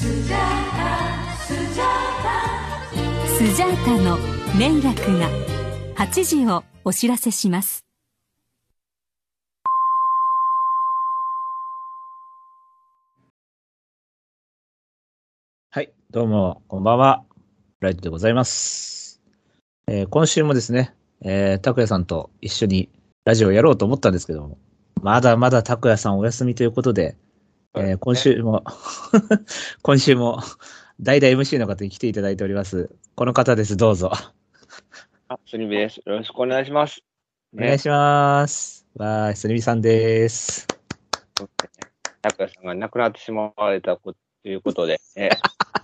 スジャータの年楽が8時をお知らせしますはい、どうも、こんばんは。ライトでございます。えー今週もですね、えー、拓也さんと一緒にラジオをやろうと思ったんですけども、まだまだ拓也さんお休みということで、えー今週も、今週も、代打 MC の方に来ていただいております。この方です、どうぞ。あ、すみべです。よろしくお願いします。お願いします。わーい、すみみさんです。拓也さんが亡くなってしまわれたこということで、ね、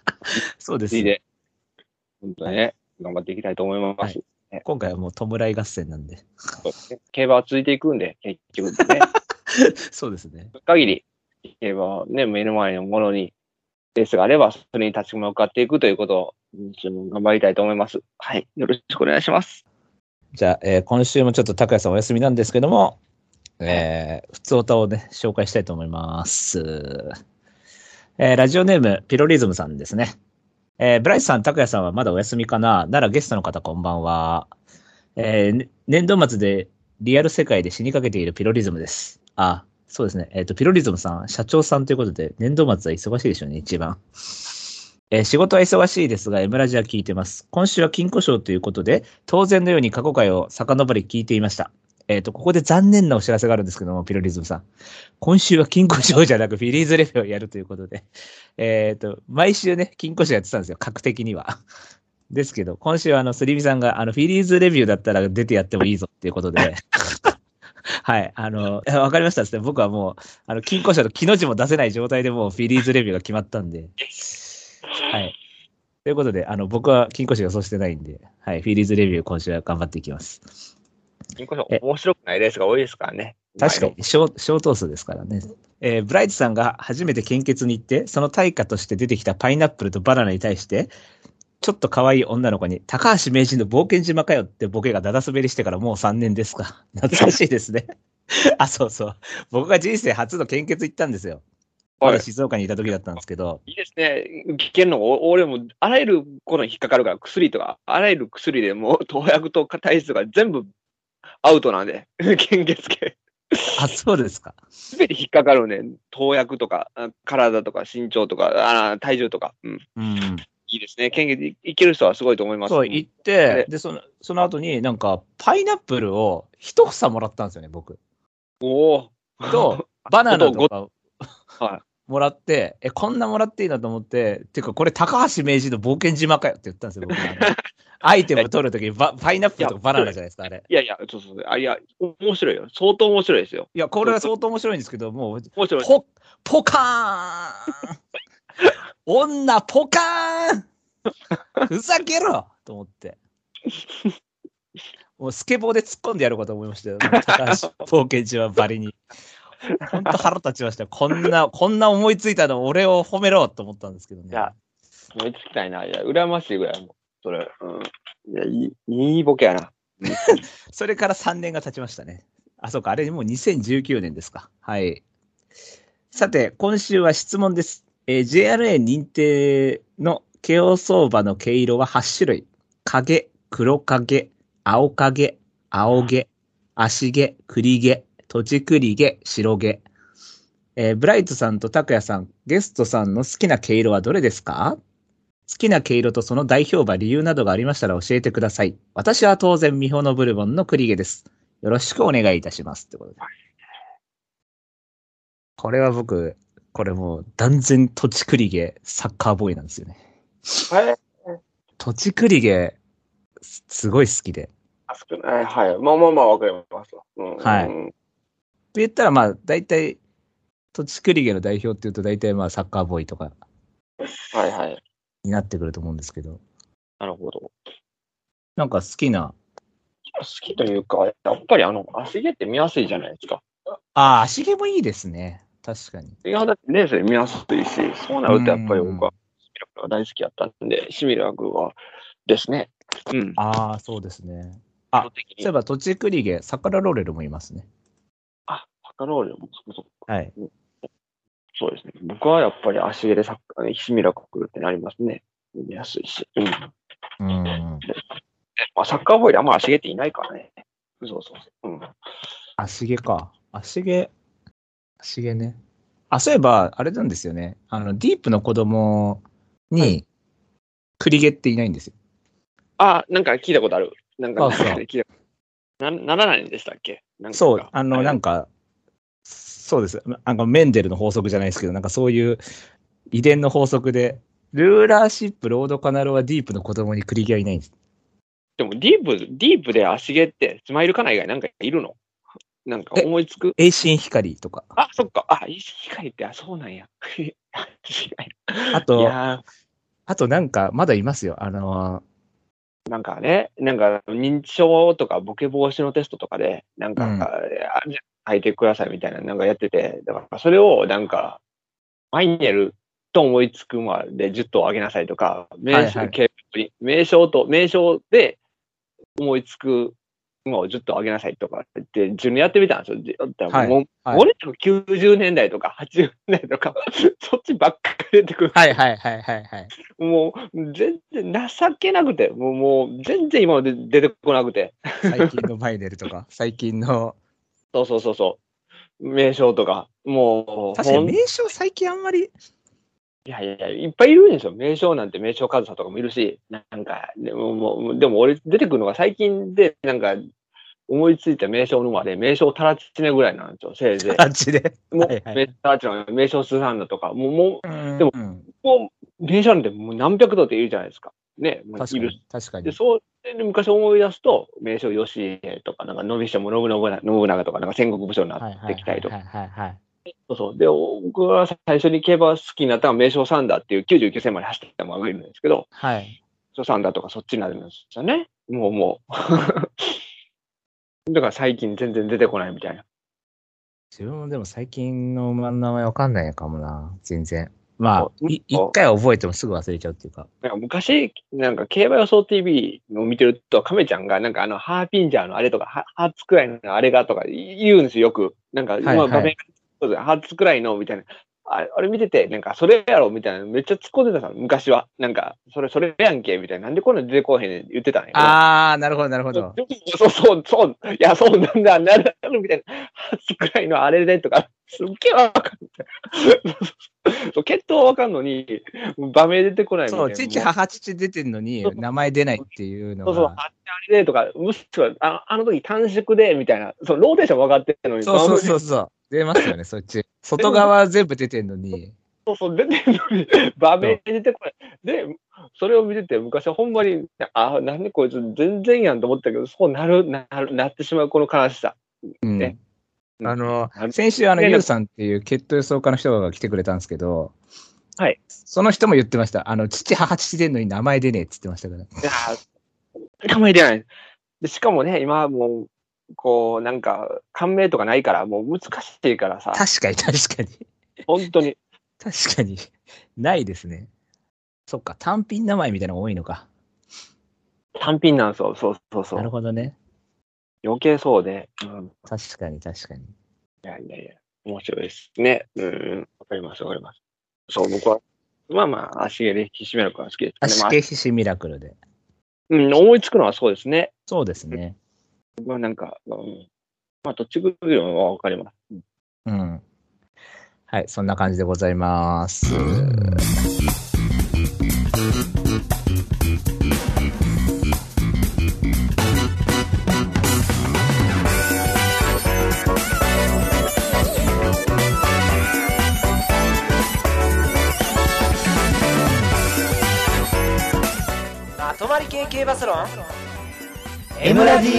そうですつい。で、本当にね、頑張っていきたいと思います。今回はもう弔い合戦なんで。そうですね競馬は続いていくんで、結局ね、そうですね。限り、競馬はね、目の前のものに、レースがあれば、それに立ち向かっていくということを、頑張りたいと思います。はい。よろしくお願いします。じゃあ、えー今週もちょっと高谷さんお休みなんですけども、えー、普通歌をね、紹介したいと思います。えーラジオネーム、ピロリズムさんですね。えーブライスさん、高谷さんはまだお休みかな？ならゲストの方こんばんは。えー年度末でリアル世界で死にかけているピロリズムです。あ、そうですね。えっ、と、ピロリズムさん、社長さんということで、年度末は忙しいでしょうね、一番。えー仕事は忙しいですが、エムラジは聞いてます。今週は金庫賞ということで、当然のように過去回を遡り聞いていました。えっ、と、ここで残念なお知らせがあるんですけども、ピロリズムさん。今週は金庫賞じゃなくフィリーズレビューをやるということで。えっ、と、毎週ね、金庫賞やってたんですよ、格的には。ですけど、今週はあの、スリミさんが、あの、フィリーズレビューだったら出てやってもいいぞっていうことで。はい。あの、え わかりましたですね。僕はもう、あの、金庫賞と木の字も出せない状態でもうフィリーズレビューが決まったんで。はい。ということで、あの、僕は金庫賞予想してないんで、はい。フィリーズレビュー今週は頑張っていきます。金庫賞え面白くないレースが多いですからね。確かに、小、小等数ですからね。えーブライトさんが初めて献血に行って、その対価として出てきたパイナップルとバナナに対して、ちょっと可愛い女の子に、高橋名人の冒険島かよってボケがダダ滑りしてからもう3年ですか。懐かしいですね。あ、そうそう。僕が人生初の献血行ったんですよ。まはいだ静岡にいた時だったんですけど、いいですね。聞けるの、お俺も、あらゆることに引っかかるから、薬とか、あらゆる薬でもう、投薬と体質が全部アウトなんで、献血系。あ、そうですか。すべて引っかかるね。投薬とか、あ体とか、身長とか、あ体重とか。うん。うん。いいですね。献血いいける人はすごいと思います。そう、行っあてれ、で、その、その後になんか、パイナップルを一房もらったんですよね、僕。おお。と、バナナとか、はい。もらって、え、こんなもらっていいなと思って、てか、これ、高橋名人の冒険島かよって言ったんですよ、僕。アイテム取るときにバ、パイナップルとかバナナじゃないですか、あれ。いやいや、そうそうそう。あいや、面白いよ。相当面白いですよ。いや、これは相当面白いんですけど、もう、面白い。ポ、ポカーン女、ポカーンふざけろと思って。もうスケボーで突っ込んでやろうかと思いましたよ。高橋冒険島ばりに。本当腹立ちましたよ。こんな、こんな思いついたの俺を褒めろと思ったんですけどね。いや思いつきたいな。いや、羨ましいぐらいもう。それ。うん。いや、いい、いいボケやな。それから3年が経ちましたね。あ、そうか、あれもう2019年ですか。はい。さて、今週は質問です。えー JRA 認定の毛オ相場の毛色は8種類。影、黒影、青影、青毛、足毛、栗毛、土地栗毛、白毛。えーブライトさんと拓也さん、ゲストさんの好きな毛色はどれですか？好きな毛色とその代表馬、理由などがありましたら教えてください。私は当然、ミホのブルボンの栗毛です。よろしくお願いいたします。ってことで。これは僕、これもう断然土地栗毛サッカーボーイなんですよね。はい。土地栗毛、すすごい好きで。少ない。はい。まあまあまあ、わかりますわ。うん。はいうんって言ったら、まあ、大体、土地栗毛の代表って言うと、大体まあ、サッカーボーイとかはいはい。になってくると思うんですけど、なるほど。なんか好きな、好きというか、やっぱりあの、足毛って見やすいじゃないですか。ああ、足毛もいいですね。確かに。いや、だってレースで見やすいし、そうなるとやっぱり僕はうん、シミラクが大好きやったんで、シミラクはですね。うん。ああ、そうですね。あそういえば、土地栗毛、サカラローレルもいますね。あ、パカロールもそこそこ。はい。そうですね。僕はやっぱり足毛でサッカー、ひしみらくるってなりますね。見やすいし。うん。うん。まあ、サッカーボーイであんま足毛っていないからね。そうそうそう。うん。足毛か。足毛。足毛ね。あ、そういえば、あれなんですよね。あの、ディープの子供はに、栗毛っていないんですよ。あ、なんか聞いたことある。なんか、なんか聞いたな、ならないんでしたっけ？なんかそう、あの、なんか。か、そうです。なんかメンデルの法則じゃないですけど、なんかそういう遺伝の法則で、ルーラーシップ、ロードカナロはディープの子供に栗毛はいないんです。でも、ディープ、ディープで足毛って、スマイルカナ以外なんかいるの？なんか思いつく？栄心光とか。あ、そっか。あ、石光って、あ、そうなんや。あと、やあとなんか、まだいますよ。あのーなんかね、なんか認知症とかボケ防止のテストとかで、なんか、うん書いてくださいみたいな、なんかやってて、だからそれをなんか、マイネルと思いつくまで10頭あげなさいとか、名称、はい系に名称と、名称で思いつく馬を10頭あげなさいとかって、自分でやってみたんですよ。でだからもうはい俺とか90年代とか80年代とか、そっちばっかり出てくる。はいはいはいはいはい。もう、全然情けなくて、もう、もう全然今まで出てこなくて。最近のマイネルとか、最近の、そうそうそうそう。名称とか、もう、確かに名称最近あんまり、いやいや、いっぱいいるんですよ。名称なんて名称数とかもいるし、なんか、でも、もうでも俺出てくるのが最近で、なんか、思いついた名称のまで、名称たらちねぐらいなんですよ、せいぜあっちで。い。もう、はいはい名たらちの名称スーハンだとか、もう、もででもう、もう、名称なんてもう何百度っているじゃないですか。ね、もういる確かに。確かで、に。そう、で昔思い出すと、名称義家とか、なんか、伸びしも信長信長とか、なんか戦国武将になっはいはいてきたりとか。はいはいはい。そうそう。で、僕が最初に競馬好きになったのは名称サンダーっていう99戦まで走ってきた馬がいるんですけど、はい。そうサンダーとかそっちになるんですよね。もうもう。だから最近全然出てこないみたいな。自分もでも最近の馬の名前わかんないかもな。全然。まあ一回覚えてもすぐ忘れちゃうっていうか。なんか昔、なんか競馬予想 TV を見てると、亀ちゃんがなんかあのハーピンジャーのあれとか、ハハーツくらいのあれがとか言うんですよ、よく。なんか、はいはいまあ場面がそうです初くらいのみたいな。ああれ見てて、なんかそれやろみたいな、めっちゃ突っ込んでたさ、昔は。なんか、それ、それやんけみたいな。なんでこんなん出てこうへんねん言ってたんや。あー、なるほどなるほど。そうそう、そう、いや、そうなんだ、なるほど、みたいな。初くらいのあれでとか、すっげえわかんない。そう、血統はわかんのに、場面出てこないみたいそう、な。父、母、父出てんのに名前出ないっていうのそうそう、あが。あれでとか、むしろ、ああの時短縮で、みたいな。そう、ローテーション分かってるのに、そうそうそうそう。出ますよね、そっち。外側全部出てんのに。そうそう、出てるのに、場面出てこない。で、それを見てて、昔はほんまに、あ、なんでこいつ全然やんと思ったけど、そうなる、なる、なってしまうこの悲しさ。うんね。あの先週、あの、ねゆうさんっていう血統予想家の人が来てくれたんですけど、はい。その人も言ってました。あの、父、母、父出んのに名前出ねえって言ってましたから。いやー、名前出ない。で、しかもね、今はもう、こう、なんか、感銘とかないから、もう難しいからさ、確かに確かに。本当に。確かに。ないですね。そっか、単品名前みたいなのが多いのか。単品なんですよ。そうそうそなるう。ほどね。余計そうで。うん。確かに確かに。いやいやいや、面白いですね。うん。わかります、わかります。そう、僕は、まあまあ、足毛でひしめるのが好きです、ね。足まあ毛ひしミラクルで。うん、思いつくのはそうですね。そうですね。まあなんか、うん、まあ、どっち来るのはわかります。うん。うん。はい、そんな感じでございます。まとまり系系バスロン M ラジ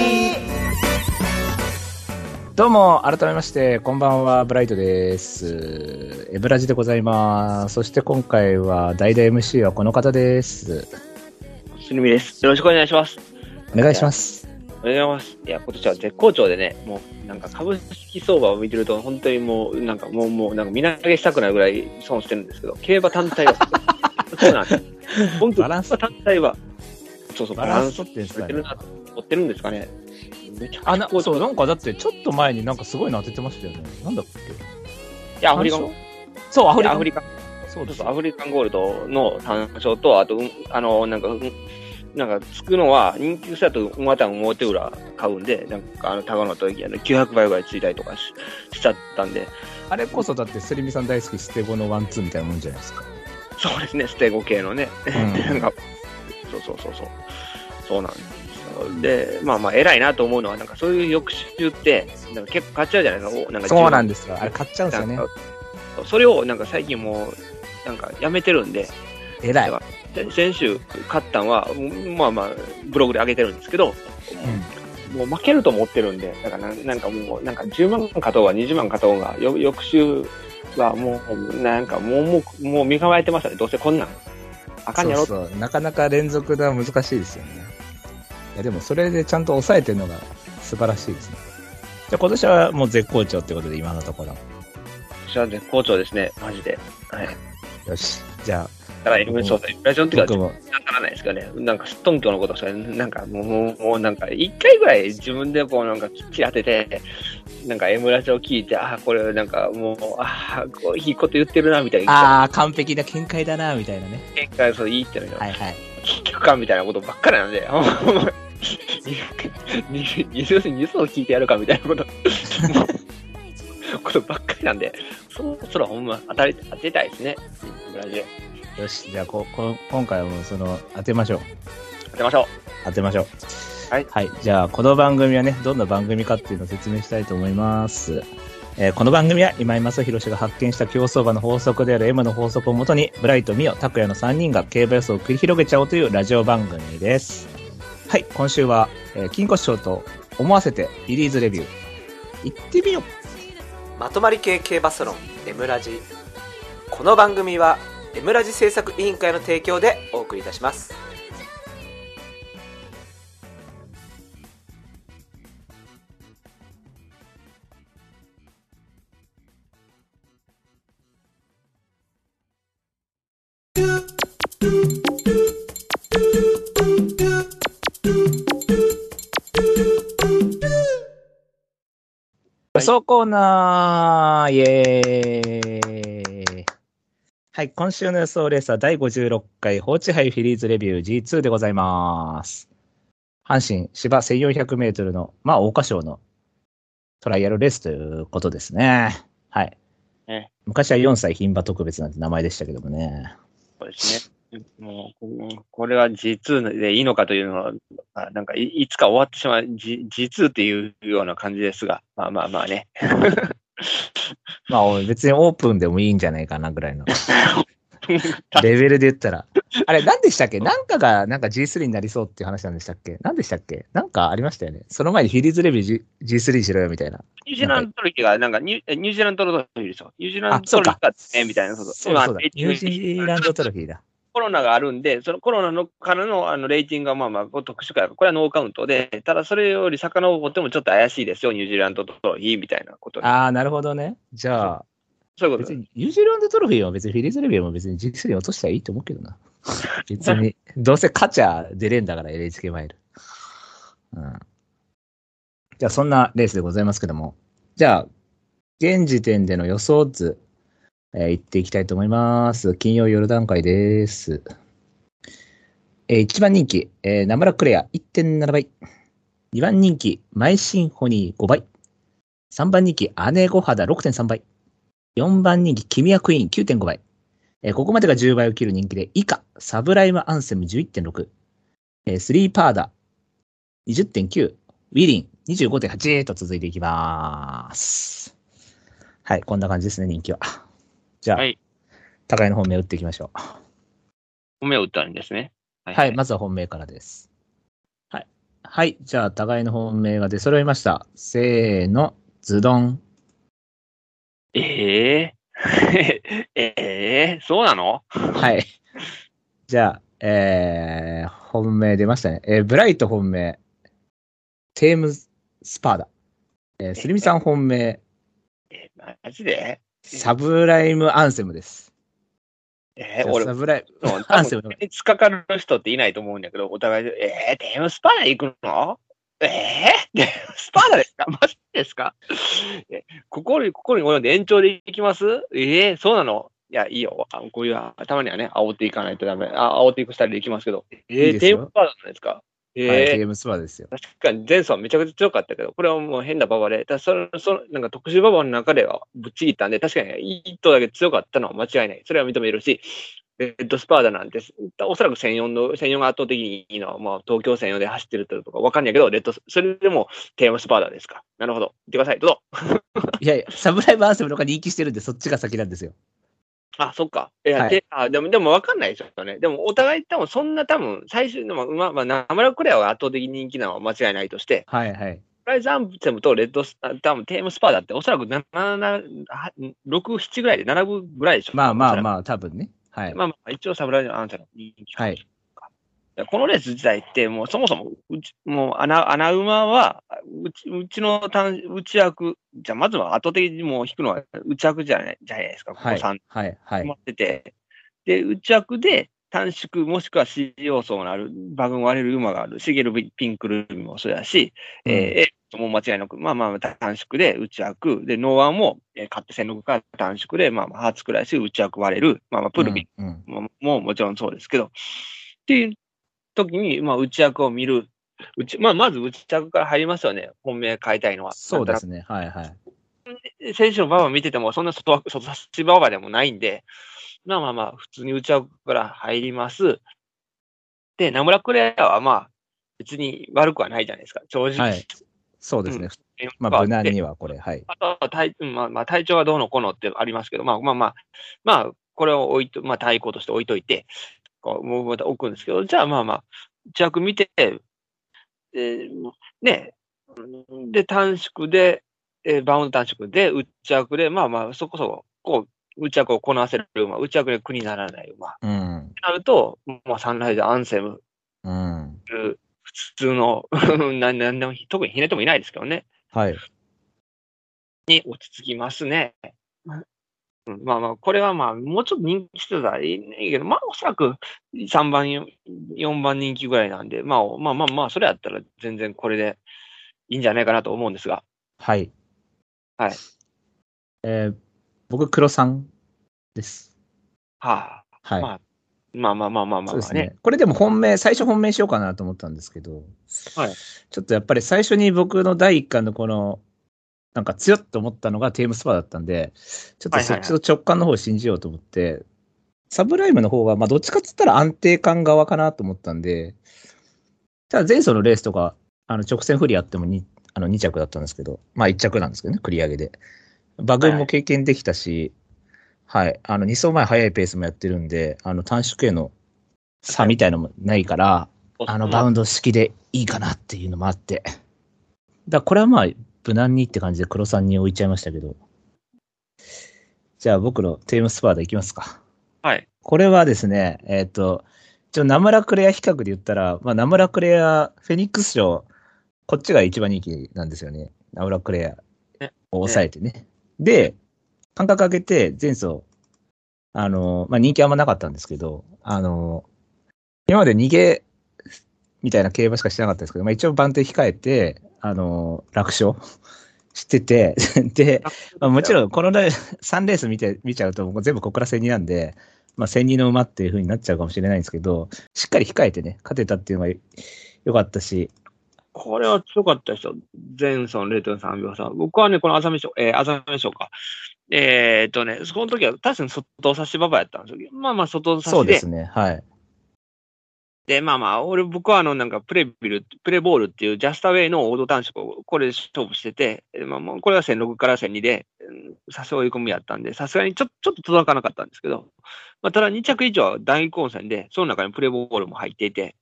どうも、改めまして、こんばんは、ブライトです。エブラジでございます。そして今回は、代打 MC はこの方です。すみみです。よろしくお願いします。お願いします。おはようございます。いや、今年は絶好調でね、もう、なんか株式相場を見てると、本当にもう、なんかもう、もう、なんか見投げしたくないぐらい損してるんですけど、競馬単体は、そうなんです。本当バランス競馬単体は、そうそう、バランス取ってるな、取ってるんですかね。めちゃくちゃあ、な、そう、なんかだって、ちょっと前になんかすごいの当ててましたよね。なんだっけ？いや、アフリカ単も。そう、アフリカン。アフリカン、そうですそうアフリカンゴールドの単勝と、あと、うんあの、なんか、うんなんか、つくのは、人気草と馬単表裏買うんで、なんか、あの、高野とあの900倍ぐらいついたりとかししちゃったんで、あれこそだって、スリミさん大好きステゴのワンツーみたいなもんじゃないですか。そうですね、ステゴ系のね。ん なんか、そうそうそうそう。そうなんですよ。で、まあまあ、偉いなと思うのは、なんかそういう翌週って、なんか結構買っちゃうじゃない？ですかお。なんかそうなんでですよ。あれ買っちゃうんですよね。それを、なんか最近もう、なんかやめてるんで、偉い。だ先先週買ったんは、うんまあまあ、ブログで上げてるんですけど、もう負けると思ってるんで、だからななんかもう、なんか10万勝とうが20万勝とうが、よ翌週はもう、なんかもう、もう、もう身構えてましたね。どうせこんなん。あかんやろそうそう。なかなか連続では難しいですよね。いや、でもそれでちゃんと抑えてるのが素晴らしいですね。じゃあ今年はもう絶好調ってことで今のところ。私は絶好調ですね、マジで。はい。よし。じゃだから、そうそう、ラジオのあ、時は、わからないですけどね、なんか、すっとんきょのことしか、なんか、もう、もう、なんか、一回ぐらい自分でこう、なんか、きっちり当てて、なんか、M ラジオ聞いて、ああ、これ、なんか、もう、ああ、こう、いいこと言ってるな、みたいな。ああ、完璧な見解だな、みたいなね。結果、そう、いいってのよ。はいはい。聞くか、みたいなことばっかりなんで、要するにニュースを聞いてやるか、みたいなこと、ことばっかりなんで、そろそろほんま、当たり、当てたいですね、M ラジオ。よし。じゃあこ、こ今回はもその、当てましょう。当てましょう。当てましょう。はいはい。じゃあ、この番組はね、どんな番組かっていうのを説明したいと思います。えーこの番組は今井正弘氏が発見した競走馬の法則である M の法則をもとに、ブライト、ミオ、拓也の3人が競馬予想を繰り広げちゃおうというラジオ番組です。はい。今週は、えー金庫師匠と思わせてリリーズレビュー。行ってみよう。まとまり系系バスロンエムラジこの番組はエムラジ制作委員会の提供でお送りいたします予想コーナーイエーイはい、今週の予想レースは第56回放置杯フィリーズレビュー G2 でございます。阪神芝1400メートルの、まあ、桜花賞のトライアルレースということですね。はい。ね昔は4歳牝馬特別なんて名前でしたけどもね。そうですね。もう、ここれは G2 でいいのかというのは、あなんかい、いつか終わってしまう G, G2 っていうような感じですが、まあまあまあね。まあ、別にオープンでもいいんじゃないかなぐらいの レベルで言ったら。あれ、何でしたっけ？なんかが、なんか G3 になりそうっていう話なんでしたっけ？何でしたっけ？なんかありましたよね。その前にフィリーズレビュー G- G3 しろよみたいな。ニュージーランドトロフィーが、なんかニュ、えニュージーランドトロフィーですよ。ニュージーランドトロフィーがね、みたいな、そうそう。だニュージーランドトロフィーだ。コロナがあるんで、そのコロナのからのあのレーティングがまあまあ特殊化、これはノーカウントで、ただそれより遡ってもちょっと怪しいですよ、ニュージーランドトロフィーみたいなことで。あー、なるほどね。じゃあ、そういうこと別にニュージーランドトロフィーは別にフィリーズレビューも別に G3 に落としたらいいと思うけどな。別に、どうせ勝ちゃ出れんだから NHK マイル。うん。じゃあそんなレースでございますけども。じゃあ、現時点での予想図、えー、言っていきたいと思います。金曜夜段階です。えー、1番人気、えー、ナムラクレア1.7倍。2番人気、マイシンフォニー5倍。3番人気、姉御肌6.3倍。4番人気、キミヤクイーン9.5倍。えーここまでが10倍を切る人気で、以下、サブライムアンセム11.6。えー、スリーパーダ20.9。ウィリン25.8と続いていきます。はい、こんな感じですね、人気は。じゃあ、はい高いの本命打っていきましょう。米を打ったんですね。ははい、まずは本命からです。はい。はい、じゃあ、互いの本命が出揃いました。せーの、ズドン。え えええそうなの？はい。じゃあ、えー、本命出ましたね。えー、ブライト本命、テームスパーダ。えー、スリミさん本命、えマジで？サブライムアンセムです。えー、俺、サブライム、アンセム多分、突っかかる人っていないと思うんだけど、お互いで、えー、テームスパナ行くの？ええでスパーダですか？マジですか？えここに、ここに及んで延長でいきます？ええそうなの？いや、いいよ。あこういう、たまにはね、煽っていかないとダメ。あ煽っていくスタイルでいきますけど。ええいいですよ。テームスパーダなんですか？えはい、えテームスパーですよ。確かに前走はめちゃくちゃ強かったけど、これはもう変な馬場で、ただその、その、なんか特殊馬場の中ではぶっちぎったんで、確かに一頭だけ強かったのは間違いない。それは認めるし、レッドスパーダなんて、おそらく1004の、1004が圧倒的にいいのは、まあ東京1004で走ってるとかわかんないけど、レッドス、それでもテーマスパーダですか。なるほど。言ってください。どうぞ。いやいや、サムライブアンセムの方が人気してるんで、そっちが先なんですよ。あ、そっか。いや、はいであでも、でも分かんないですよね。でも、お互い多分そんな多分、最終の、まあ、まあ、まあ、ナマラクレアが圧倒的に人気なのは間違いないとして、はいはい。プライズアンセムとレッドス、あ多分テームスパーダっておそらく7、7、6、7ぐらいで並ぶぐらいでしょ。あ。まあまあまあ、多分ね。はい。まあまあ、一応サブライズアンセムの人気。はい。このレース自体って、もうそもそも、うち、もう穴、穴馬は、うち、うちの単、内枠、じゃあまずは後的にもう引くのは内枠じゃない、じゃないですか。ここはい。3はい。はい決ま。ってて、で、内枠で短縮もしくは C 要素のある、馬群割れる馬がある、シゲルピンクルームもそうやし、うんえーえーもう間違いなく、まあまあ短縮で内枠、で、ノーワンも、えー、勝手戦力から短縮で、まあまあ、ハーツくらいし、内枠割れる、まあまあ、プルビンも,、ももちろんそうですけど、っていう時に、まあ、内枠を見る。内まあ、まず内枠から入りますよね。本命買いたいのは。そうですね。はいはい。選手の馬場見てても、そんな外枠、外差し馬場でもないんで、まあまあまあ、普通に内枠から入ります。で、ナムラクレアはまあ、別に悪くはないじゃないですか、正直。はいそうですね。うんまあ、無難にはこれ、はい。あとは体、うんまあ、まあ、体調がどうのこうのってありますけど、まあまあまあ、まあ、これを置いと、まあ、対抗として置いといて、こう、もうまた置くんですけど、じゃあまあまあ、内枠見て、で、ね、うんで、短縮で、えーバウンド短縮で、内枠で、まあまあ、そこそこ、こう、内枠をこなせる馬、内枠で苦にならない馬。うん。なると、まあ、サンライズ、アンセム、うん。普通の、なんなんでも、特にひねってもいないですけどね。はい。に落ち着きますね。うん、まあまあ、これはまあ、もうちょっと人気してたらいいけど、まあ、おそらく3番、4番人気ぐらいなんで、まあ、まあまあまあ、それやったら全然これでいいんじゃないかなと思うんですが。はい。はい。えー、僕、黒さんです。はあ、はい。まあまあまあまあまあまあまあね。そうですね。これでも本命、最初本命しようかなと思ったんですけど、はいちょっとやっぱり最初に僕の第一巻のこの、なんか強っと思ったのがテームスパだったんで、ちょっとそっちの直感の方を信じようと思って、サブライムの方は、まあどっちかっつったら安定感側かなと思ったんで、ただ前走のレースとか、あの直線不利あっても 2, あの2着だったんですけど、まあ1着なんですけどね、繰り上げで。馬群も経験できたし、はい、あの2走前早いペースもやってるんで、あの短縮への差みたいのもないから、あのバウンド式でいいかなっていうのもあって。だからこれはまあ、無難にって感じで黒さんに置いちゃいましたけど。じゃあ僕のテームスパーでいきますか。はい。これはですね、えっ、と、一応ナムラクレア比較で言ったら、まあナムラクレア、フェニックス賞、こっちが一番人気なんですよね。ナムラクレアを抑えてね。で、間隔空けて前走、あの、まあ人気あんまなかったんですけど、あの、今まで逃げみたいな競馬しかしてなかったんですけど、まあ一応番手控えて、あの、楽勝してて、で、まあ、もちろんこのレ3レース見て、見ちゃうと、全部ここから1000人なんで、まあ1000人の馬っていう風になっちゃうかもしれないんですけど、しっかり控えてね、勝てたっていうのが良かったし、これは強かったですよ。前走の0.3秒差。僕はね、この朝飯賞、えー、朝飯賞か。えーっとね、その時は確かに外差し馬場やったんですよ。まあまあ外差しで。そうですね、はい。で、まあまあ、俺、僕はあの、なんか、プレビル、プレボールっていうジャスタウェイのオード短縮を、これで勝負してて、えまあもう、これは1006から1002で、うんさすが追い込みやったんで、さすがにちょちょっと届かなかったんですけど、まあ、ただ2着以上は大混戦で、その中にプレボールも入っていて、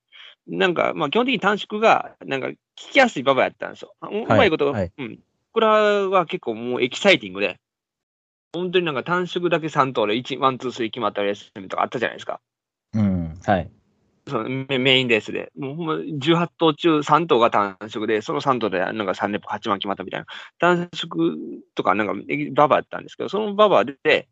なんか、まあ、基本的に短縮が、なんか、聞きやすい馬場やったんですよ。ううまいこと、はいうん。これは結構もうエキサイティングで、本当になんか短縮だけ3頭で1、ワン、ツー、スリー決まったレースとかあったじゃないですか。うん、はい。そのメメインレースで、もうほんま18頭中3頭が短縮で、その3頭でなんか3連覇8万決まったみたいな、短縮とかなんかババアだったんですけど、そのババアで、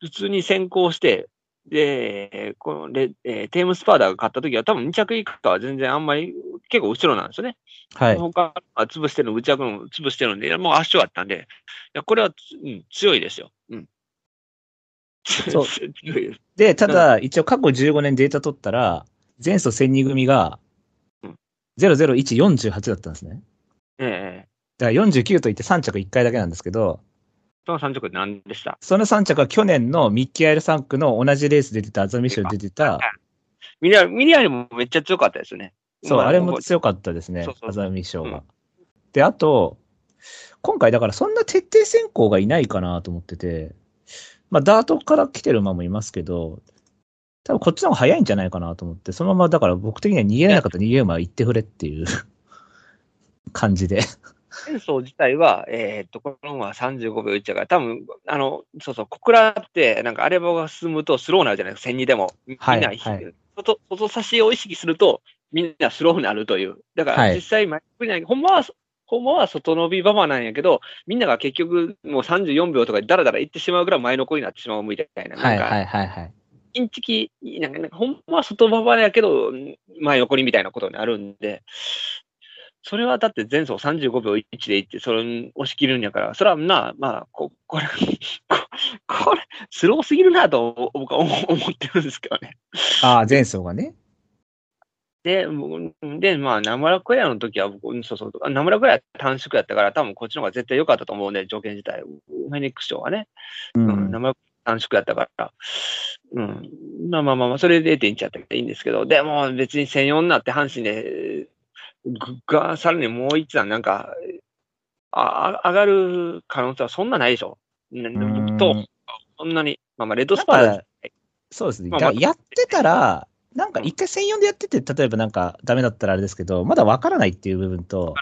普通に先行して、で、このレ、えーテームスパーダーが勝った時は多分2着以下は全然あんまり結構後ろなんですよね。はい。他は潰してるの、内枠の潰してるんで、もう圧勝あったんで、いや、これは、うん、強いですよ。うん。そう。で、ただ、一応過去15年データ取ったら、前走1002組がうん、00148だったんですね。ええだから49といって3着1回だけなんですけど、その3着何でした？その3着は去年のミッキーアイル3区の同じレースで出た、アザミ賞で出てた、ミリアル、ミリアルもめっちゃ強かったですよね。そう、まあれも強かったですねアザミ賞がうん。で、あと、今回だからそんな徹底選考がいないかなと思ってて、まあ、ダートから来てる馬もいますけど、多分こっちの方が早いんじゃないかなと思って、そのままだから僕的には逃げれなかったら逃げ馬は行ってくれっていう 感じで。戦争自体は、えーっと、この馬は35秒1だから、多分あの、そうそう、小倉って、なんか、あれが進むとスローになるじゃないですか、1000にでも。みんな、はいはい外、外差しを意識すると、みんなスローになるという。だから、はい実際、前振りないほんまは、ほんまは外伸び馬場なんやけど、みんなが結局、もう34秒とかでダラダラ行ってしまうぐらい前の子になってしまうみたいな。なんか、はいはいはいはい。インチキ、なんか、なんかほんまは外馬場やけど、前横にみたいなことになるんで、それはだって前走35秒1でいって、それを押し切るんやから、それはな、まあ、こ、これ、ここれ、スローすぎるなと僕は思思ってるんですけどね。ああ、前走がね。で、僕で、まあ、ナムラクエアの時は僕、うんそうそう、あナムラクエア短縮やったから、多分こっちの方が絶対良かったと思うんで、条件自体。フェニックス賞はね。ううん、ん。名前短縮やったから。うん。まあまあまあまあ、それで0.1やったらいいんですけど、でも別に1004になって阪神で、ぐが、さらにもう一段なんか、あ、あ上がる可能性はそんなないでしょ。ねうんと、そんなに。まあまあ、レッドスパーそうですね。まあまあだやってたら、なんか一回専用でやってて、例えばなんかダメだったらあれですけど、まだわからないっていう部分と、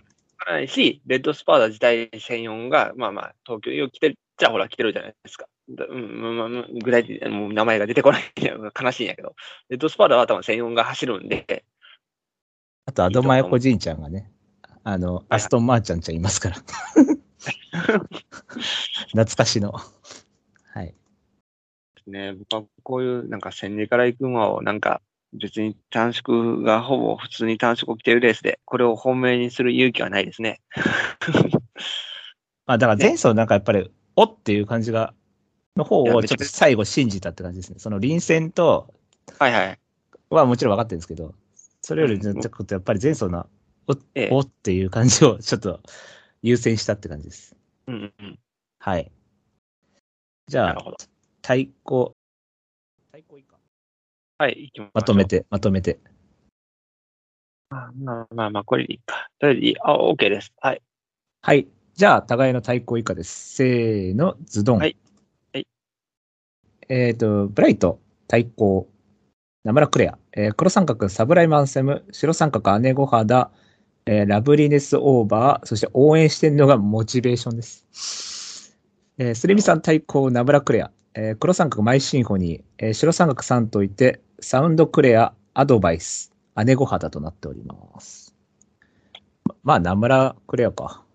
ないし、レッドスパーダ自体1004が、まあまあ、東京よ来てる、じゃあほら来てるじゃないですか。だうん、まあまあまあ、具体的にもう名前が出てこない悲しいんやけど、レッドスパーダは多分1004が走るんで、あとアドマヤコジンちゃんがね、あの、はいアストンマーチャンちゃんいますから。懐かしの。はい。ね、僕はこういうなんか千里から行く馬をなんか別に短縮がほぼ普通に短縮を着てるレースで、これを本命にする勇気はないですね。まあだから前走なんかやっぱり、おっていう感じが、の方をちょっと最後信じたって感じですね。その臨戦とはいはい。はもちろん分かってるんですけど、それよりちょっとやっぱり前走のお、ええおっていう感じをちょっと優先したって感じです。うんうんうん。はい。じゃあ対抗、対抗以下はい、行きままとめ。て、まとめて。まあまあまあ、これでいいか。とりあえずいい。あ、OK です。はい。はい。じゃあ、互いの対抗以下です。せーの、ズドン。はいはいえっ、と、ブライト、対抗、ナムラクレア、えー黒三角、サブライマンセム、白三角、姉御肌、えーラブリネスオーバー、そして応援してるのがモチベーションです。えースレミさん対抗、ナムラクレア、えー黒三角、マイシンフォニー、えー白三角3といて、サウンドクレア、アドバイス、姉御肌となっております。ままあ、ナムラクレアか。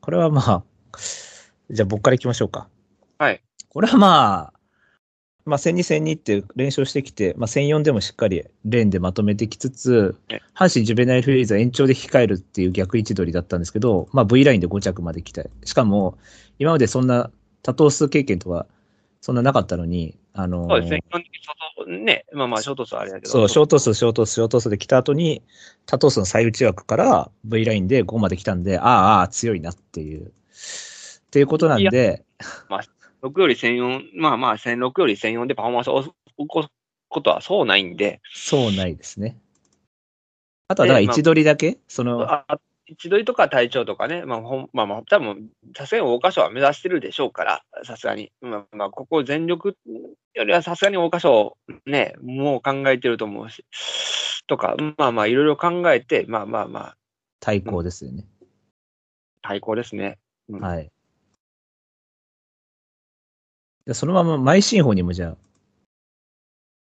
ここれはまあ、じゃあ僕から行きましょうか。はい。これはまあ、まあ、1002、1002って連勝してきて、まあ、1004でもしっかりレーンでまとめてきつつえ、阪神ジュベナイルフリーズは延長で控えるっていう逆位置取りだったんですけど、まあ、V ラインで5着まで来た。しかも、今までそんな多頭数経験とか、そんななかったのに、あのーそうですね。基本的に外、ね。まあまあ、ショート数はあれだけど。そう、ショート数、ショート数、ショート数で来た後に、多頭数の最内枠から V ラインで5まで来たんで、ああ、ああ、強いなっていう。っていうことなんで、6より1004、まあまあ、1006より1004でパフォーマンスを起こすことはそうないんで、そうないですね。あとは、だから位置取りだけ、その、あ一取りとか隊長とかね、まあ、ほんまあまあ、多分、さすがに大箇所は目指してるでしょうから、さすがに。まあまあ、ここ全力よりはさすがに大箇所ね、もう考えてると思うし、とか、まあまあ、いろいろ考えて、まあまあまあ、対抗ですよね。対抗ですね。うんはい。でそのまま、マイシンフォにもじゃあ、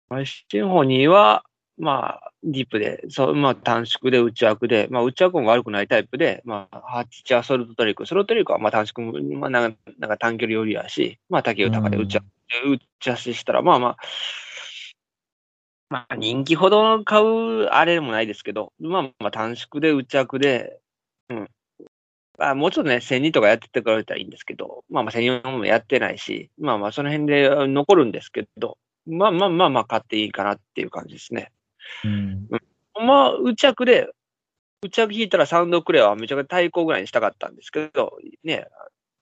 マイシンフォニーは、まあ、ディープで、そう、まあ、短縮で内枠で、まあ、内枠も悪くないタイプで、まあ、ハッチアソルトトリック、ソルトトリックは、まあ、短縮も、まあ、なんか、なんか短距離寄りやし、まあ、竹豊でうん内枠で打ち出ししたら、まあまあ、まあ人気ほど買うあれでもないですけど、まあまあ短縮で内枠で、うん。まあもうちょっとね、1002とかやっててくれたらいいんですけど、まあまあ1004もやってないし、まあまあその辺で残るんですけど、まあまあまあまあ買っていいかなっていう感じですね。うん。まあ、内枠で、内枠引いたらサウンドクレアはめちゃくちゃ対抗ぐらいにしたかったんですけど、ね、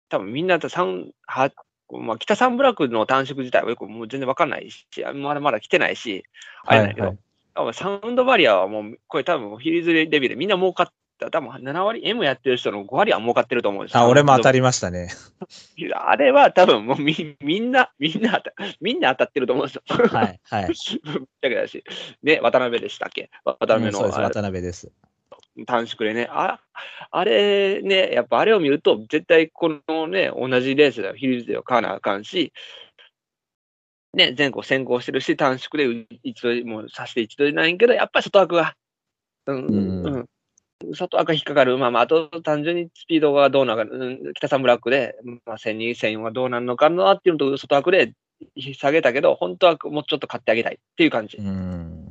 多分みんなとサウン、は、まあ、北サンブラックの短縮自体はよくもう全然わかんないし、まだまだ来てないし、あれだけど、はい多分サウンドバリアはもう、これ多分フィリーズレビューでみんな儲かった、多分7割、M やってる人の5割は儲かってると思うんですよ。あ、俺も当たりましたね。あれは多分もうみ、みんな、みんな当た、みんな当たってると思うんですよ。はい、はい。だけだし、ね、渡辺でしたっけ？渡辺の、うんそうです、あれ渡辺です。短縮でね、ああれね、やっぱあれを見ると、絶対このね、同じレースではヒルズでは買わなあかんし、ね、全国先行してるし、短縮で一度もうさして一度じゃないけど、やっぱり外枠が、うん、うんうん。外枠引っかかる。まあまあ、あと単純にスピードがどうなるか、うん、北サンブラックで、まあ、1002、1004はどうなるのかなっていうのと、外枠で下げたけど、本当はもうちょっと買ってあげたいっていう感じ。うん。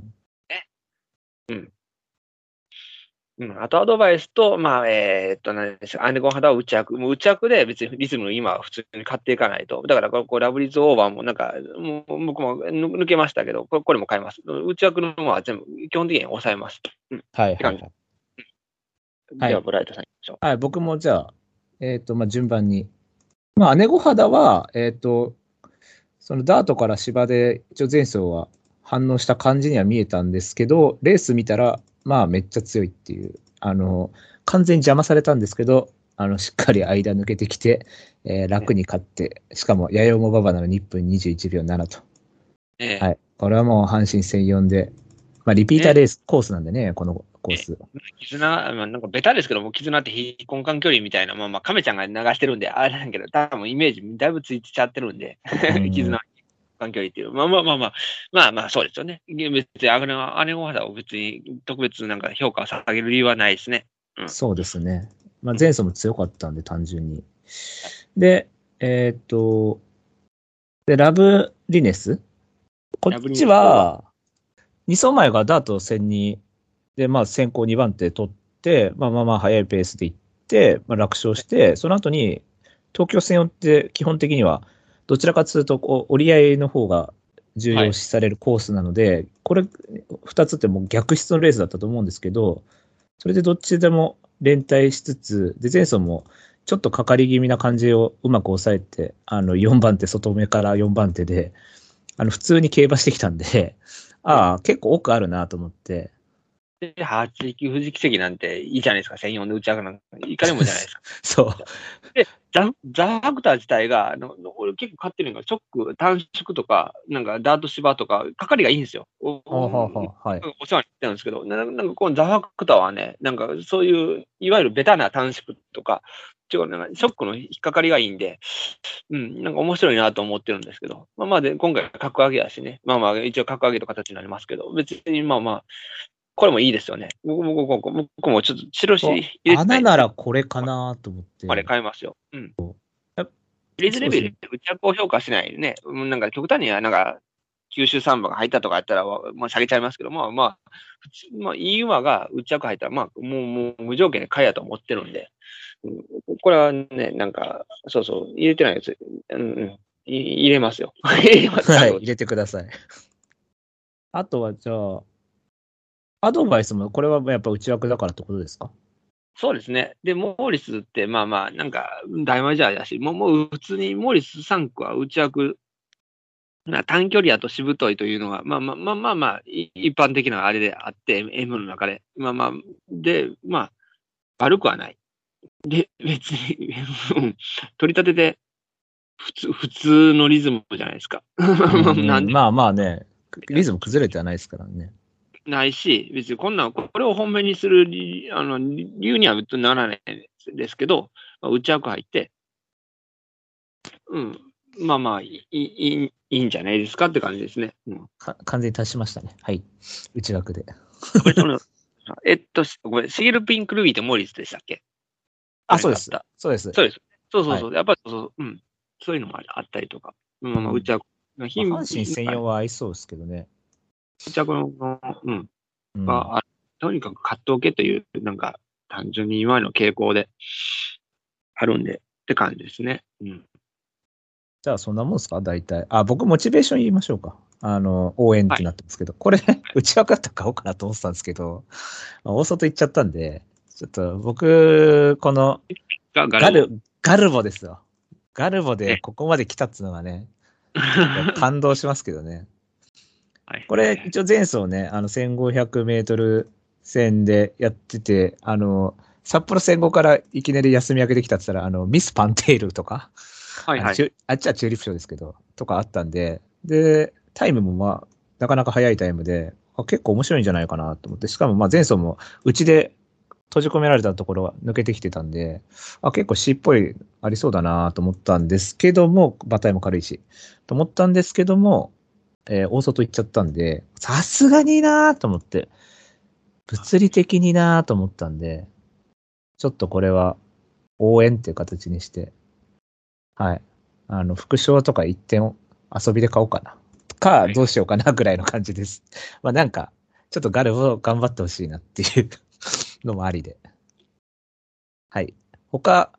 うん、あとアドバイスと、まあ、えーっと、何でしょう、アンデゴン肌は内枠。もう内枠で別にリズム今は普通に買っていかないと。だからこれ、こうラブリーズオーバーもなんか、もう僕も抜抜けましたけど、これこれも買います。内枠のものは全部、基本的に抑えます。はい、はい。感じはいでは、ブライトさん行きましょう。はい、僕もじゃあ、えっ、と、まあ、順番に。まあ、姉御肌は、えっ、と、そのダートから芝で、一応前走は反応した感じには見えたんですけど、レース見たら、まあ、めっちゃ強いっていう、あの、完全に邪魔されたんですけど、あの、しっかり間抜けてきて、えー楽に勝って、しかも、やよも馬場なの2分21秒7と。ええはい。これはもう阪神専用で、まあ、リピーターレース、コースなんでね、このコース。絆、まあ、なんかベタですけども、絆って非根幹距離みたいな、まあまあ、亀ちゃんが流してるんで、あれなんやけど、多分イメージだいぶついてちゃってるんで、うん絆、根幹距離っていう。まあまあまあまあ、まあまあ、そうですよね。別に、あの、姉御肌を別に特別なんか評価を下げる理由はないですね。そうですね。まあ、前走も強かったんで、単純に。で、えーっと、で、ラブリネス？こっちは、2走前がダート戦に、で、まあ、先行2番手取って、まあまあまあ、速いペースで行って、まあ、楽勝して、その後に、東京戦をって基本的には、どちらかというと、こう折り合いの方が重要視されるコースなので、これ、2つってもう逆質のレースだったと思うんですけど、それでどっちでも連帯しつつ、で、前走もちょっとかかり気味な感じをうまく抑えて、あの、4番手、外目から4番手で、あの、普通に競馬してきたんで、ああ、結構奥あるなと思って、で、8力富士奇跡なんていいじゃないですか、専用で打ち上げなんか。いかにもじゃないですか。そう。ザ・ザ・ファクター自体が、あの俺結構買ってるのが、ショック、短縮とか、なんかダート芝とか、かかりがいいんですよ。おはい。お世話になってるんですけど、ななんかこのザ・ファクターはね、なんかそういう、いわゆるベタな短縮とか、違う、なんかショックの引っかかりがいいんで、うん、なんか面白いなと思ってるんですけど、まあまあで、今回格上げやしね、まあまあ一応格上げと形になりますけど、別にまあまあ、これもいいですよね。僕も、僕も僕もちょっと白紙入れて穴ならこれかなと思って。あれ買いますよ。うんや。リーズレベルって内訳を評価しないね。うんなんか極端にはなんか、九州サンバが入ったとかやったら、わまあ、下げちゃいますけど、まあまあ、普通まあ、いい馬が内訳入ったら、まあ、もう、もう無条件で買いやと思ってるんで、うんこれはね、なんか、そうそう、入れてないやつ、うんうん、い入れますよ。入れますはい、入れてください。あとは、じゃあ、アドバイスも、これはやっぱ内枠だからってことですか？そうですね。で、モーリスって、まあまあ、なんか、大マジャーだし、もう、もう普通にモーリス3区は内枠、な短距離やとしぶといというのが、まあまあまあまあまあ、い一般的なあれであって、M の中で。まあまあ、で、まあ、悪くはない。で、別に、うん取り立てて、普通、普通のリズムじゃないですか。まあまあね、リズム崩れてはないですからね。ないし、別にこんなん、これを本命にする理あの理由にはならないですけど、まあ、内枠入って、うん、まあまあいい、いい、いいんじゃないですかって感じですね。うん。か完全に達しましたね。はい。内枠で。えっと、しごめん、シゲルピンクルビーってモーリスでしたっけ？あ、そうです。そうです。そうです。そうそうそう。やっぱりそうそう、うん。そういうのもあったりとか。まあまあ、うん内枠。まあ阪神専用は合いそうですけどね。着の、うん、うんが、あとにかく買っておけという、なんか、単純に今の傾向で、あるんで、って感じですね。うん。じゃあ、そんなもんですか？大体。あ、僕、モチベーション言いましょうか。あの、応援ってなってますけど、これ、内枠だったら買おうかなと思ってたんですけど、まあ大外行っちゃったんで、ちょっと僕、この、が、ガル、ガルボですよ。ガルボでここまで来たっていうのがね、感動しますけどね。はいこれ、一応前走ね、あの、1500メートル戦でやってて、あの、札幌戦後からいきなり休み明けてきたって言ったら、あの、ミスパンテールとか、はいはい。あっちはチューリップ賞ですけど、とかあったんで、で、タイムもまあ、なかなか早いタイムで、あ結構面白いんじゃないかなと思って、しかもまあ前走もうちで閉じ込められたところが抜けてきてたんで、あ結構 C っぽいありそうだなと思ったんですけども、馬体も軽いし、と思ったんですけども、えー大外行っちゃったんで、さすがになと思って、物理的になと思ったんで、ちょっとこれは応援っていう形にして、はい。あの、副賞とか一点を遊びで買おうかな。か、どうしようかなぐらいの感じです。まあなんか、ちょっとガルを頑張ってほしいなっていうのもありで。はい。他、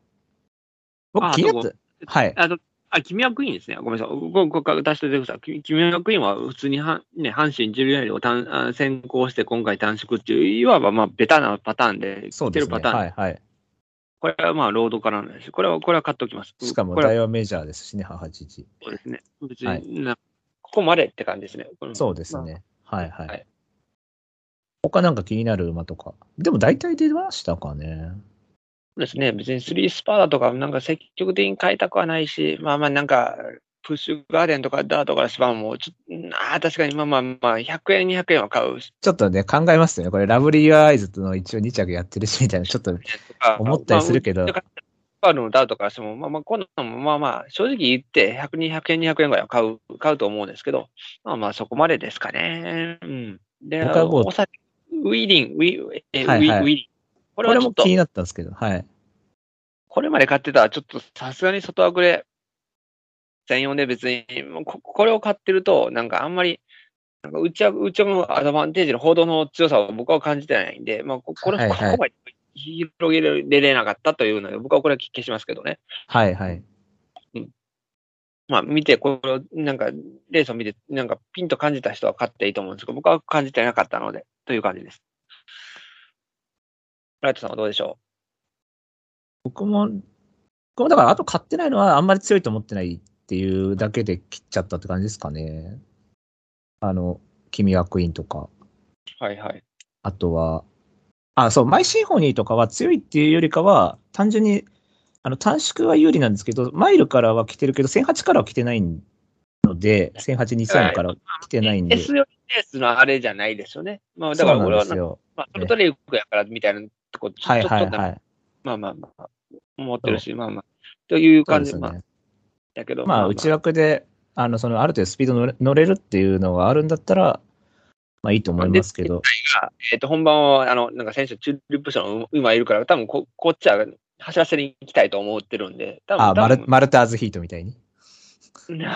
僕あ気になった、はい。あと、あ、君はクイーンですね。ごめんなさい。こここ出しててください。君君はクイーンは普通には、ね、阪神ジュリアリを先行して今回短縮っていう、いわばまあベタなパターンで、そうですね。来てるパターン。はいはい。これはまあロードからなんです。これは、これは買っておきます。しかもこれはメジャーですしね、母父。そうですね。別に、はいなここまでって感じですね。んそうです。ね。はいはい。はい他なんか気になる馬とか。でも大体出ましたかね。そうですね。別にスリースパーだとか、なんか積極的に買いたくはないし、まあまあなんか、プッシュガーデンとかダートからスパンも、ちょっと、ああ、確かにまあまあまあ、100円、200円は買うし。ちょっとね、考えますよね。これ、ラブリーアイズの一応2着やってるし、みたいな、ちょっと思ったりするけどまあ、パールのダウトからしても、まあまあ、こんなのもまあまあ、正直言って、100、200円、200円ぐらいは買う、買うと思うんですけど、まあまあ、そこまでですかね。うん。で、僕はもうお酒、ウィーリン、ウィー、え、はいはいウィウィーリン。これこはちょっとれも気になったんですけど、はい。これまで買ってたら、ちょっとさすがに外枠で、専用で別に、もうここれを買ってると、なんかあんまり、なんかうちは、うちのアドバンテージの報道の強さを僕は感じてないんで、まあ、ここれ、はいはいここまで広げられなかったというので、僕はこれは消しますけどね。はいはい。まあ、見て、これを、なんか、レースを見て、なんか、ピンと感じた人は買っていいと思うんですけど、僕は感じてなかったので、という感じです。ライトさんはどうでしょ僕も、僕もだから、あと買ってないのはあんまり強いと思ってないっていうだけで切っちゃったって感じですかね。あの、君はクイーンとか、うはいはい。あとは、あ、そう、マイシンフォニーとかは強いっていうよりかは、単純に、あの、短縮は有利なんですけど、マイルからは来てるけど、1008からは来てないので、1008、2000からは来てないんで。S よりレースのあれじゃないですよね。まあ、だから俺はなんか、ですよ。まあ、トルトレイクやからみたいなとこ、ちょっとなんかはいはい。まあまあまあ、思ってるし、まあまあ、という感じ、ですまあね。、だけど、まあ、内枠で、あの、その、ある程度スピード乗れ乗れるっていうのがあるんだったら、まあいいと思いますけど。えっ、と、本番は、あの、なんか選手、チューリップ賞の馬いるから、多分こ、こっちは走らせに行きたいと思ってるんで、多分あ、マルマルターズヒートみたいに？懐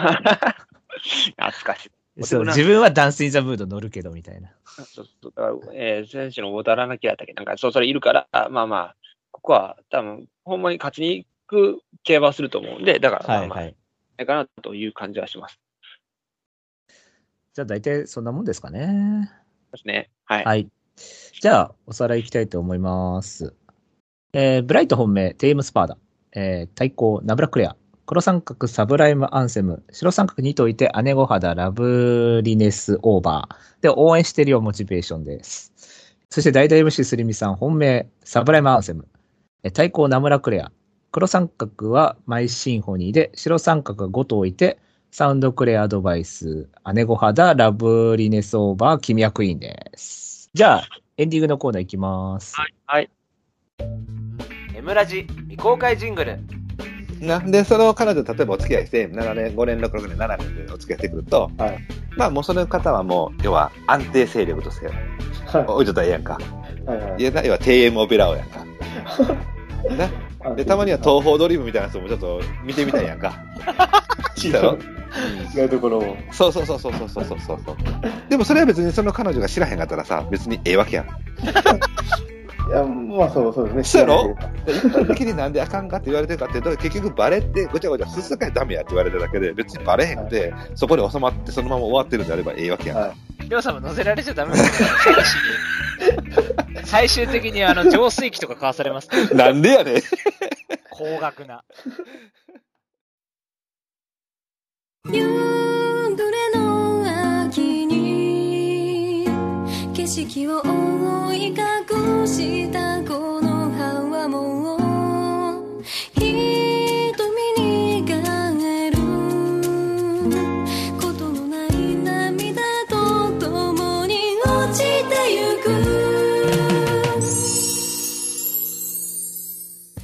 かしい。そう、自分はダンスインザムード乗るけど、みたいな。そうそう。だから、えー選手のウォーターランナーキラーだっけ？なんか、そう、それいるから、まあまあ、ここは多分、ほんまに勝ちに行く競馬すると思うんで、だから、はいはい。ないかなという感じはします。じゃあ大体そんなもんですかね。ですね。はい。はい。じゃあ、おさらいいきたいと思います。えーブライト本命、テイムスパーダ。えー対抗、ナブラクレア。黒三角、サブライムアンセム。白三角にといて、姉御肌、ラブリネスオーバー。で、応援してるよ、モチベーションです。そして、大々 MC すりみさん、本命、サブライムアンセム。えー対抗、ナムラクレア。黒三角はマイシンフォニーで、白三角が5と置いて、サウンドクレアアドバイス、姉御肌、ラブリネスオーバー、君はクイーンです。じゃあ、エンディングのコーナーいきます。はい。はい。エムラジ未公開ジングルなんで、その彼女、例えばお付き合いして、7年、5年、6年、7年でお付き合いしてくると、はいまあもうその方はもう、要は安定勢力として置いとったらええやんか。いや、要は TM オペラをやんか。なで、たまには東方ドリームみたいな人もちょっと見てみたいやんか。知だろ意外ところ。そうそうそうそうそうそうそうそう。でもそれは別にその彼女が知らへんかったらさ、別にええわけやん。いや、まあそうそうですね。そうやろ？で一般的になんであかんかって言われてるかっていうと、結局バレってごちゃごちゃすすかいダメやって言われてるだけで、別にバレへんくて、そこで収まってそのまま終わってるんであればええわけやん。はいりょうさんも乗せられちゃダメですよ。最終的にあの、浄水器とか買わされます。なんでやねん。高額な。夕暮れの秋に景色を覆い隠した頃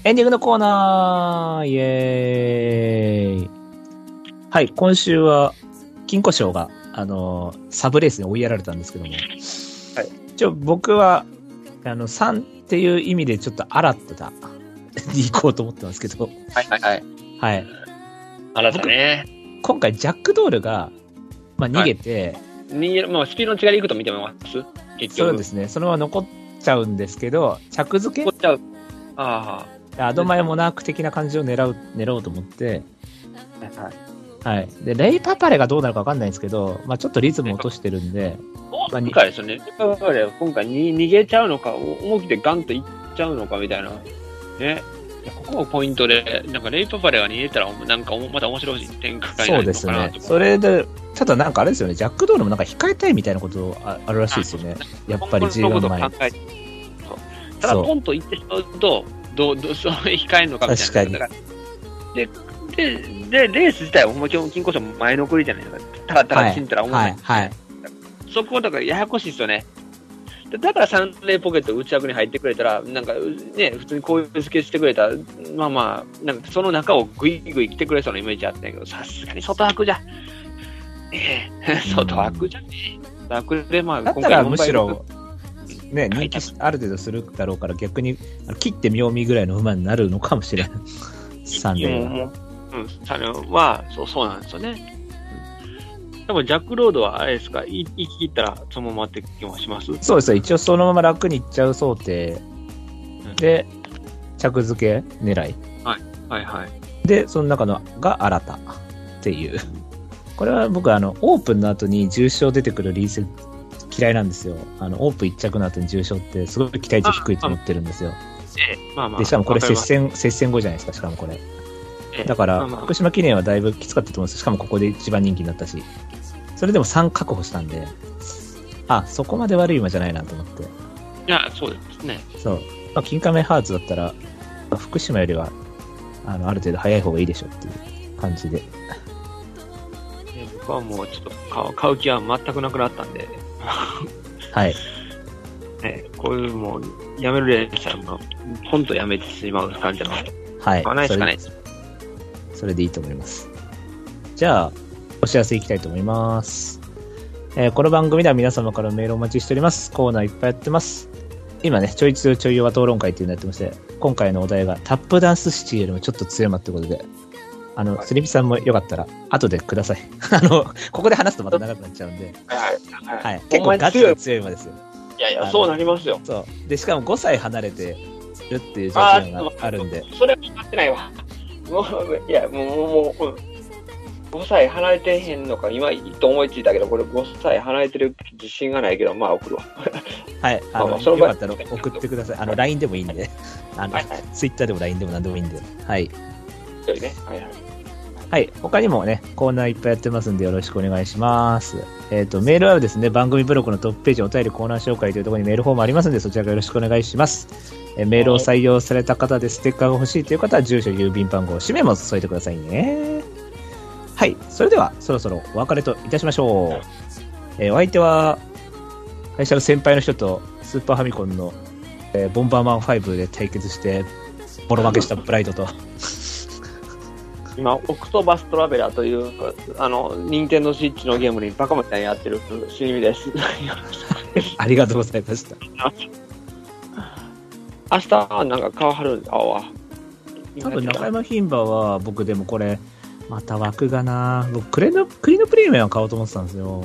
エンディングのコーナーイエーイはい、今週は、金庫賞が、あのーサブレースに追いやられたんですけども。はい。一応僕は、あの、3っていう意味でちょっと新たに 行こうと思ってますけど、はいはいはい。はい。あなたね。今回、ジャックドールが、まあ、逃げて、人間、まあスピードの違いでいくと見てみます？結局。そうですね、そのまま残っちゃうんですけど、着付け残っちゃう。あアドマイモナーク的な感じを狙う、狙おうと思って、あ。はい。はい。で、レイパパレがどうなるかわかんないんですけど、まあちょっとリズム落としてるんで、まあに今回ですよね。今回今回に逃げちゃうのか、思い切ってガンといっちゃうのかみたいな。ね。ここがポイントで、なんかレイパパレが逃げたら、なんかまた面白い展開になそうるのですねかなと。それで、ただなんかあれですよね、ジャックドールもなんか控えたいみたいなことああるらしいですよね。やっぱり今後の14ことを枚ただ、そうポンと行ってしまうと、ど う、どう、そう控えるのかみたいな。確かにで、で、で、レース自体はもちろん金庫賞前の送りじゃないですか。ただただちんたら思う、はい、はい。そこだからややこしいですよね。でだからサンレイポケット内枠に入ってくれたら、なんかね、普通にこういう付けしてくれたら、まあまあ、なんかその中をぐいぐい来てくれそうなイメージあったんやけど、さすがに外枠じゃ。ねえ、外枠じゃねえ。枠でまあ、だったらむし4ろ倍、ね、人気ある程度するだろうから逆に、切って妙味ぐらいの馬になるのかもしれない。サンいレイは。う、うん、サネは、そう、そうなんですよね。うんでも、ジャックロードはあれですか、い行き切ったらそのままって気もします？そうですよ。一応そのまま楽にいっちゃう想定で、着付け狙い。はいはい。で、その中のが新たっていう。これは僕、あの、オープンの後に重賞出てくるリース嫌いなんですよ。あの、オープン一着の後に重賞ってすごい期待値低いと思ってるんですよ。ええ、まあまあ。で、しかもこれ接戦、接戦後じゃないですか、しかもこれ。ええだから、福島記念はだいぶきつかったと思うんですしかもここで一番人気になったし。それでも3確保したんで、あ、そこまで悪い馬じゃないなと思って。いや、そうですね。そう。まあ、金亀ハーツだったら、まあ福島よりは、あの、ある程度早い方がいいでしょっていう感じで。ね僕はもうちょっと買う気は全くなくなったんで、はい。ね、こういうもう、やめるレースはもう、ポンとやめてしまう感じなので、はい。ないですかね。それそれでいいと思います。じゃあ、お知らせいきたいと思います。えーこの番組では皆様からメールをお待ちしております。コーナーいっぱいやってます。今ね、ちょい強ちょい弱討論会っていうのやってまして、今回のお題がタップダンスシティよりもちょっと強いまってことで、あの、スリピさんもよかったら、後でください。あの、ここで話すとまた長くなっちゃうんで、はいはい。はい。ほ結構ガチで強い馬ですよ。いやいや、そうなりますよ。そう。で、しかも5歳離れてるっていう条あ件があるんで、それは分かってないわ。もう、いや、もう、もう、うん5歳離れてへんのか、今、と思いついたけど、これ5歳離れてる自信がないけど、まあ送るわ。はい。あの、そのよかったら送ってください。あの、LINE でもいいんで。あのはいはい、ツイッターでも LINE でも何でもいいんで。はい。一人ね。はいはい。はい。他にもね、コーナーいっぱいやってますんでよろしくお願いします。えっ、と、メールはですね、番組ブログのトップページお便りコーナー紹介というところにメールフォームありますんで、そちらからよろしくお願いします。えーメールを採用された方でステッカーが欲しいという方は、住所、郵便番号、氏名も添えてくださいね。はい。それでは、そろそろお別れといたしましょう。えーお相手は、会社の先輩の人と、スーパーファミコンの、えーボンバーマン5で対決して、ボロ負けしたブライドと、今、オクトバストラベラーという、あの、任天堂スイッチのゲームにバカみたいにやってるしみです。ありがとうございました。明日、なんか顔張るん青は。多分中山牝馬は僕でもこれまた枠がな僕、クレの、クリのプレミアム買おうと思ってたんですよ。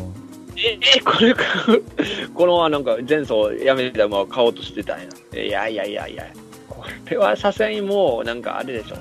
え、え、これか、このなんか前走やめた馬を買おうとしてたんや。いやいやいやいや。これはさすがにもう、なんかあれでしょ。